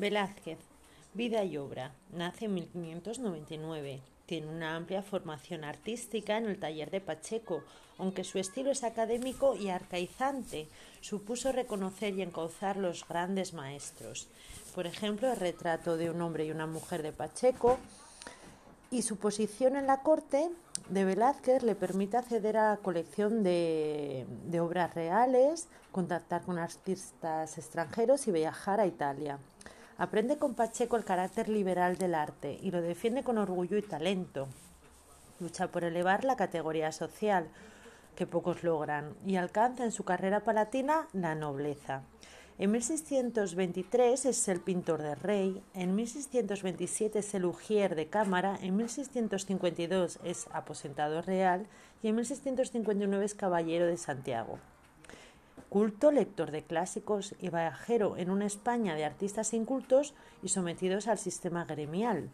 Velázquez, vida y obra. Nace en 1599. Tiene una amplia formación artística en el taller de Pacheco, aunque su estilo es académico y arcaizante, supuso reconocer y encauzar los grandes maestros. Por ejemplo, el retrato de un hombre y una mujer de Pacheco y su posición en la corte de Velázquez le permite acceder a la colección de, de obras reales, contactar con artistas extranjeros y viajar a Italia. Aprende con Pacheco el carácter liberal del arte y lo defiende con orgullo y talento. Lucha por elevar la categoría social, que pocos logran, y alcanza en su carrera palatina la nobleza. En 1623 es el pintor de rey, en 1627 es el ujier de cámara, en 1652 es aposentado real y en 1659 es caballero de Santiago culto, lector de clásicos y viajero en una España de artistas incultos y sometidos al sistema gremial.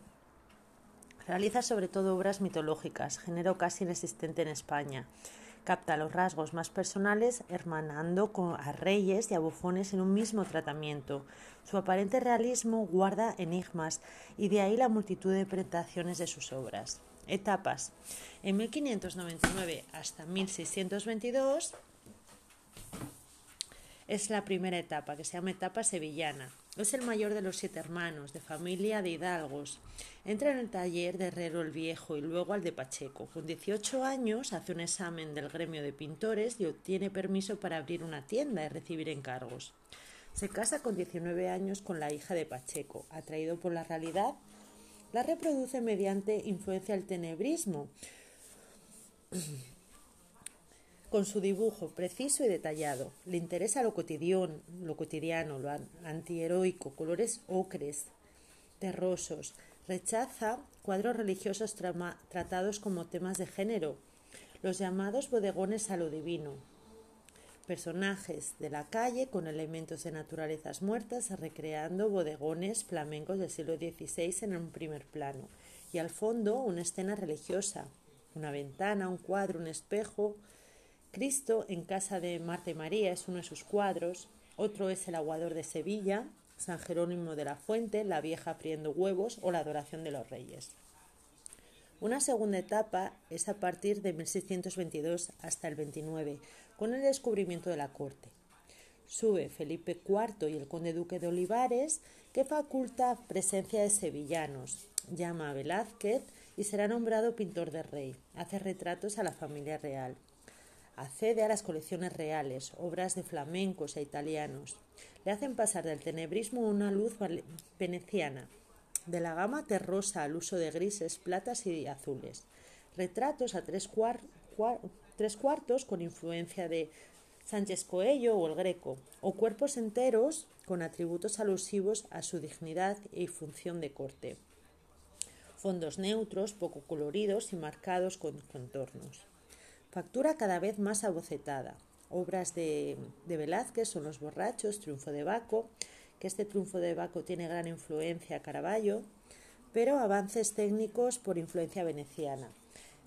Realiza sobre todo obras mitológicas, género casi inexistente en España. Capta los rasgos más personales hermanando a reyes y a bufones en un mismo tratamiento. Su aparente realismo guarda enigmas y de ahí la multitud de interpretaciones de sus obras. Etapas. En 1599 hasta 1622 es la primera etapa, que se llama etapa sevillana. Es el mayor de los siete hermanos, de familia de hidalgos. Entra en el taller de Herrero el Viejo y luego al de Pacheco. Con 18 años hace un examen del gremio de pintores y obtiene permiso para abrir una tienda y recibir encargos. Se casa con 19 años con la hija de Pacheco. Atraído por la realidad, la reproduce mediante influencia del tenebrismo con su dibujo preciso y detallado. Le interesa lo cotidiano, lo cotidiano, lo antiheroico, colores ocres, terrosos. Rechaza cuadros religiosos tratados como temas de género, los llamados bodegones a lo divino. Personajes de la calle con elementos de naturalezas muertas recreando bodegones flamencos del siglo XVI en un primer plano. Y al fondo una escena religiosa, una ventana, un cuadro, un espejo, Cristo en casa de Marta María es uno de sus cuadros, otro es el aguador de Sevilla, San Jerónimo de la Fuente, la vieja friendo huevos o la adoración de los reyes. Una segunda etapa es a partir de 1622 hasta el 29, con el descubrimiento de la corte. Sube Felipe IV y el conde duque de Olivares, que faculta presencia de sevillanos, llama a Velázquez y será nombrado pintor de rey. Hace retratos a la familia real accede a las colecciones reales, obras de flamencos e italianos. Le hacen pasar del tenebrismo a una luz veneciana, de la gama terrosa al uso de grises, platas y azules. Retratos a tres, tres cuartos con influencia de Sánchez Coello o el Greco, o cuerpos enteros con atributos alusivos a su dignidad y función de corte. Fondos neutros, poco coloridos y marcados con contornos. Factura cada vez más abocetada. Obras de, Velázquez son Los borrachos, Triunfo de Baco, que este Triunfo de Baco tiene gran influencia a Caravaggio, pero avances técnicos por influencia veneciana.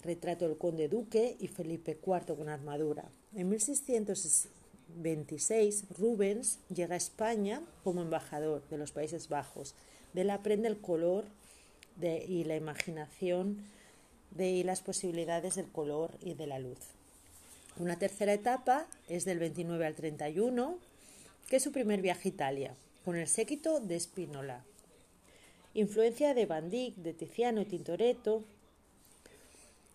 Retrato del conde duque y Felipe IV con armadura. En 1626 Rubens llega a España como embajador de los Países Bajos. De él aprende el color y la imaginación de las posibilidades del color y de la luz. Una tercera etapa es del 29 al 31, que es su primer viaje a Italia, con el séquito de Spinola. Influencia de Van Dyck, de Tiziano y Tintoretto.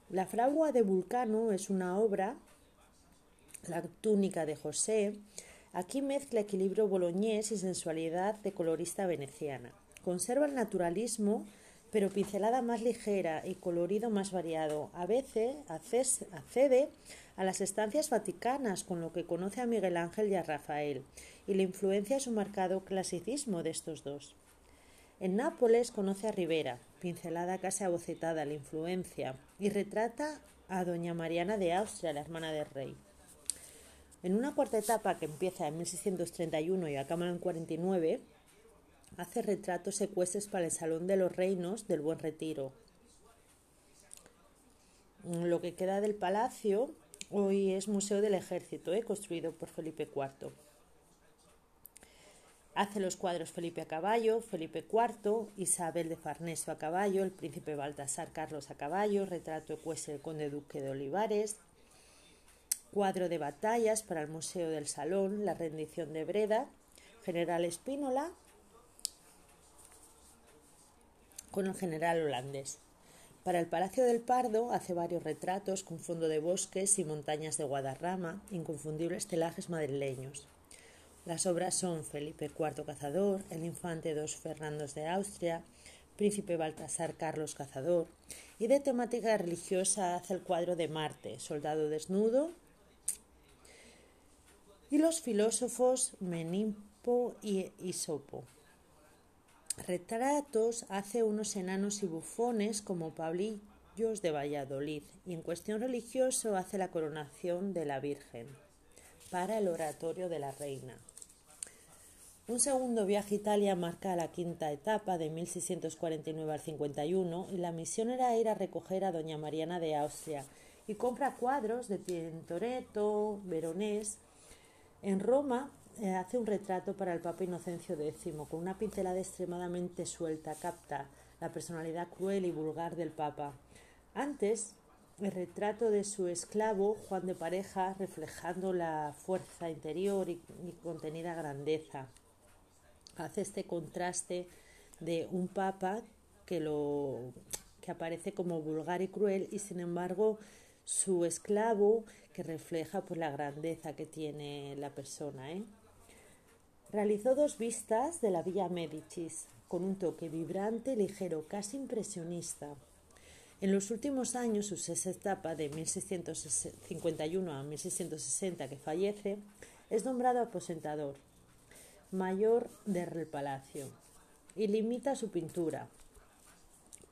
La fragua de Vulcano es una obra, la túnica de José. Aquí mezcla equilibrio boloñés y sensualidad de colorista veneciana. Conserva el naturalismo pero pincelada más ligera y colorido más variado. A veces accede a las estancias vaticanas, con lo que conoce a Miguel Ángel y a Rafael, y le influencia su marcado clasicismo de estos dos. En Nápoles conoce a Rivera, pincelada casi abocetada, la influencia, y retrata a doña Mariana de Austria, la hermana del rey. En una cuarta etapa que empieza en 1631 y acaba en 49, hace retratos secuestres para el Salón de los Reinos del Buen Retiro. Lo que queda del palacio hoy es Museo del Ejército, ¿eh? construido por Felipe IV. Hace los cuadros Felipe a caballo, Felipe IV, Isabel de Farnesio a caballo, el príncipe Baltasar Carlos a caballo, retrato ecuestre del conde duque de Olivares, cuadro de batallas para el Museo del Salón, la rendición de Breda, general Espínola con el general holandés. Para el Palacio del Pardo hace varios retratos con fondo de bosques y montañas de Guadarrama, inconfundibles celajes madrileños. Las obras son Felipe IV Cazador, el infante dos Fernandos de Austria, príncipe Baltasar Carlos Cazador, y de temática religiosa hace el cuadro de Marte, soldado desnudo, y los filósofos Menimpo y Isopo. Retratos hace unos enanos y bufones como Pablillos de Valladolid, y en cuestión religioso hace la coronación de la Virgen para el oratorio de la Reina. Un segundo viaje a Italia marca la quinta etapa de 1649 al 51 y la misión era ir a recoger a doña Mariana de Austria y compra cuadros de Tintoretto, Veronés. En Roma hace un retrato para el Papa Inocencio X con una pincelada extremadamente suelta, capta la personalidad cruel y vulgar del Papa. Antes, el retrato de su esclavo, Juan de Pareja, reflejando la fuerza interior y contenida grandeza hace este contraste de un papa que lo que aparece como vulgar y cruel y sin embargo su esclavo que refleja pues la grandeza que tiene la persona ¿eh? Realizó dos vistas de la Villa Medicis con un toque vibrante, ligero, casi impresionista. En los últimos años, su sexta etapa de 1651 a 1660 que fallece, es nombrado aposentador mayor del palacio y limita su pintura.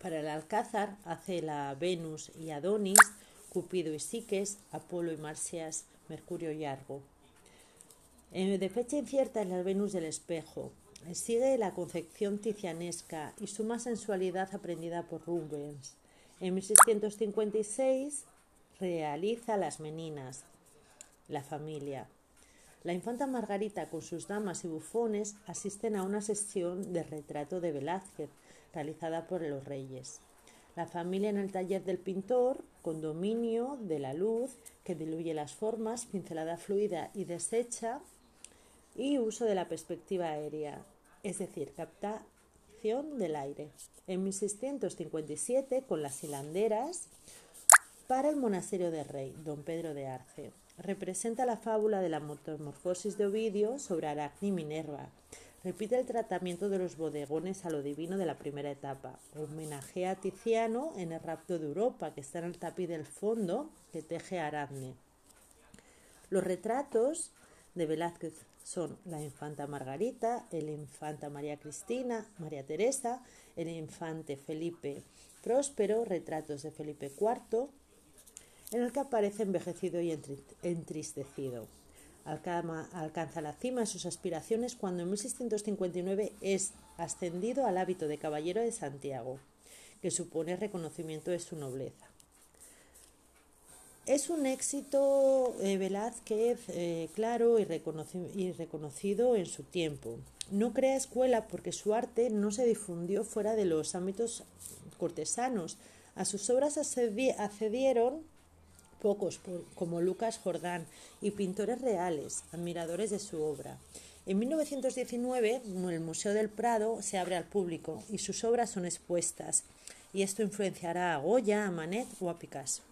Para el Alcázar hace la Venus y Adonis, Cupido y Siques, Apolo y Marcias, Mercurio y Argo. De fecha incierta es la Venus del espejo. Sigue la concepción ticianesca y suma sensualidad aprendida por Rubens. En 1656 realiza Las Meninas, la familia. La infanta Margarita con sus damas y bufones asisten a una sesión de retrato de Velázquez realizada por los reyes. La familia en el taller del pintor, con dominio de la luz que diluye las formas, pincelada fluida y deshecha, y uso de la perspectiva aérea, es decir, captación del aire. En 1657, con las hilanderas, para el monasterio del rey, don Pedro de Arce representa la fábula de la metamorfosis de Ovidio sobre Aracne y Minerva. Repite el tratamiento de los bodegones a lo divino de la primera etapa. Homenajea a Tiziano en el rapto de Europa, que está en el tapiz del fondo que teje Aracne. Los retratos de Velázquez son la infanta Margarita, el infanta María Cristina, María Teresa, el infante Felipe Próspero, retratos de Felipe IV, en el que aparece envejecido y entristecido. Alcanza la cima de sus aspiraciones cuando en 1659 es ascendido al hábito de caballero de Santiago, que supone reconocimiento de su nobleza. Es un éxito eh, Velázquez eh, claro y, y reconocido en su tiempo. No crea escuela porque su arte no se difundió fuera de los ámbitos cortesanos. A sus obras accedieron pocos como Lucas Jordán y pintores reales, admiradores de su obra. En 1919 el Museo del Prado se abre al público y sus obras son expuestas y esto influenciará a Goya, a Manet o a Picasso.